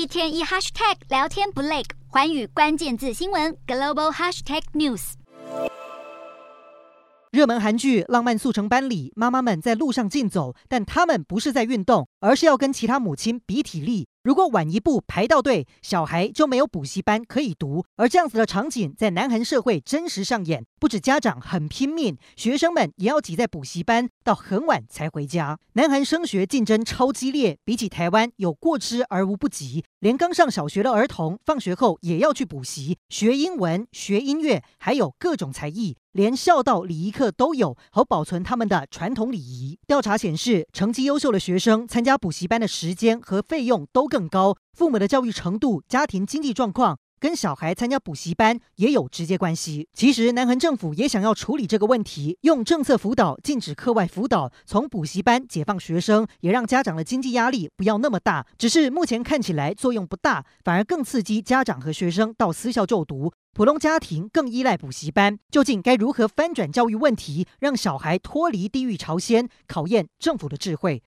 一天一 hashtag 聊天不累，环宇关键字新闻 global hashtag news。热门韩剧《浪漫速成班》里，妈妈们在路上竞走，但她们不是在运动，而是要跟其他母亲比体力。如果晚一步排到队，小孩就没有补习班可以读。而这样子的场景在南韩社会真实上演，不止家长很拼命，学生们也要挤在补习班到很晚才回家。南韩升学竞争超激烈，比起台湾有过之而无不及。连刚上小学的儿童放学后也要去补习，学英文、学音乐，还有各种才艺，连孝道礼仪课都有，好保存他们的传统礼仪。调查显示，成绩优秀的学生参加补习班的时间和费用都更高，父母的教育程度、家庭经济状况跟小孩参加补习班也有直接关系。其实，南韩政府也想要处理这个问题，用政策辅导禁止课外辅导，从补习班解放学生，也让家长的经济压力不要那么大。只是目前看起来作用不大，反而更刺激家长和学生到私校就读，普通家庭更依赖补习班。究竟该如何翻转教育问题，让小孩脱离地狱朝鲜？考验政府的智慧。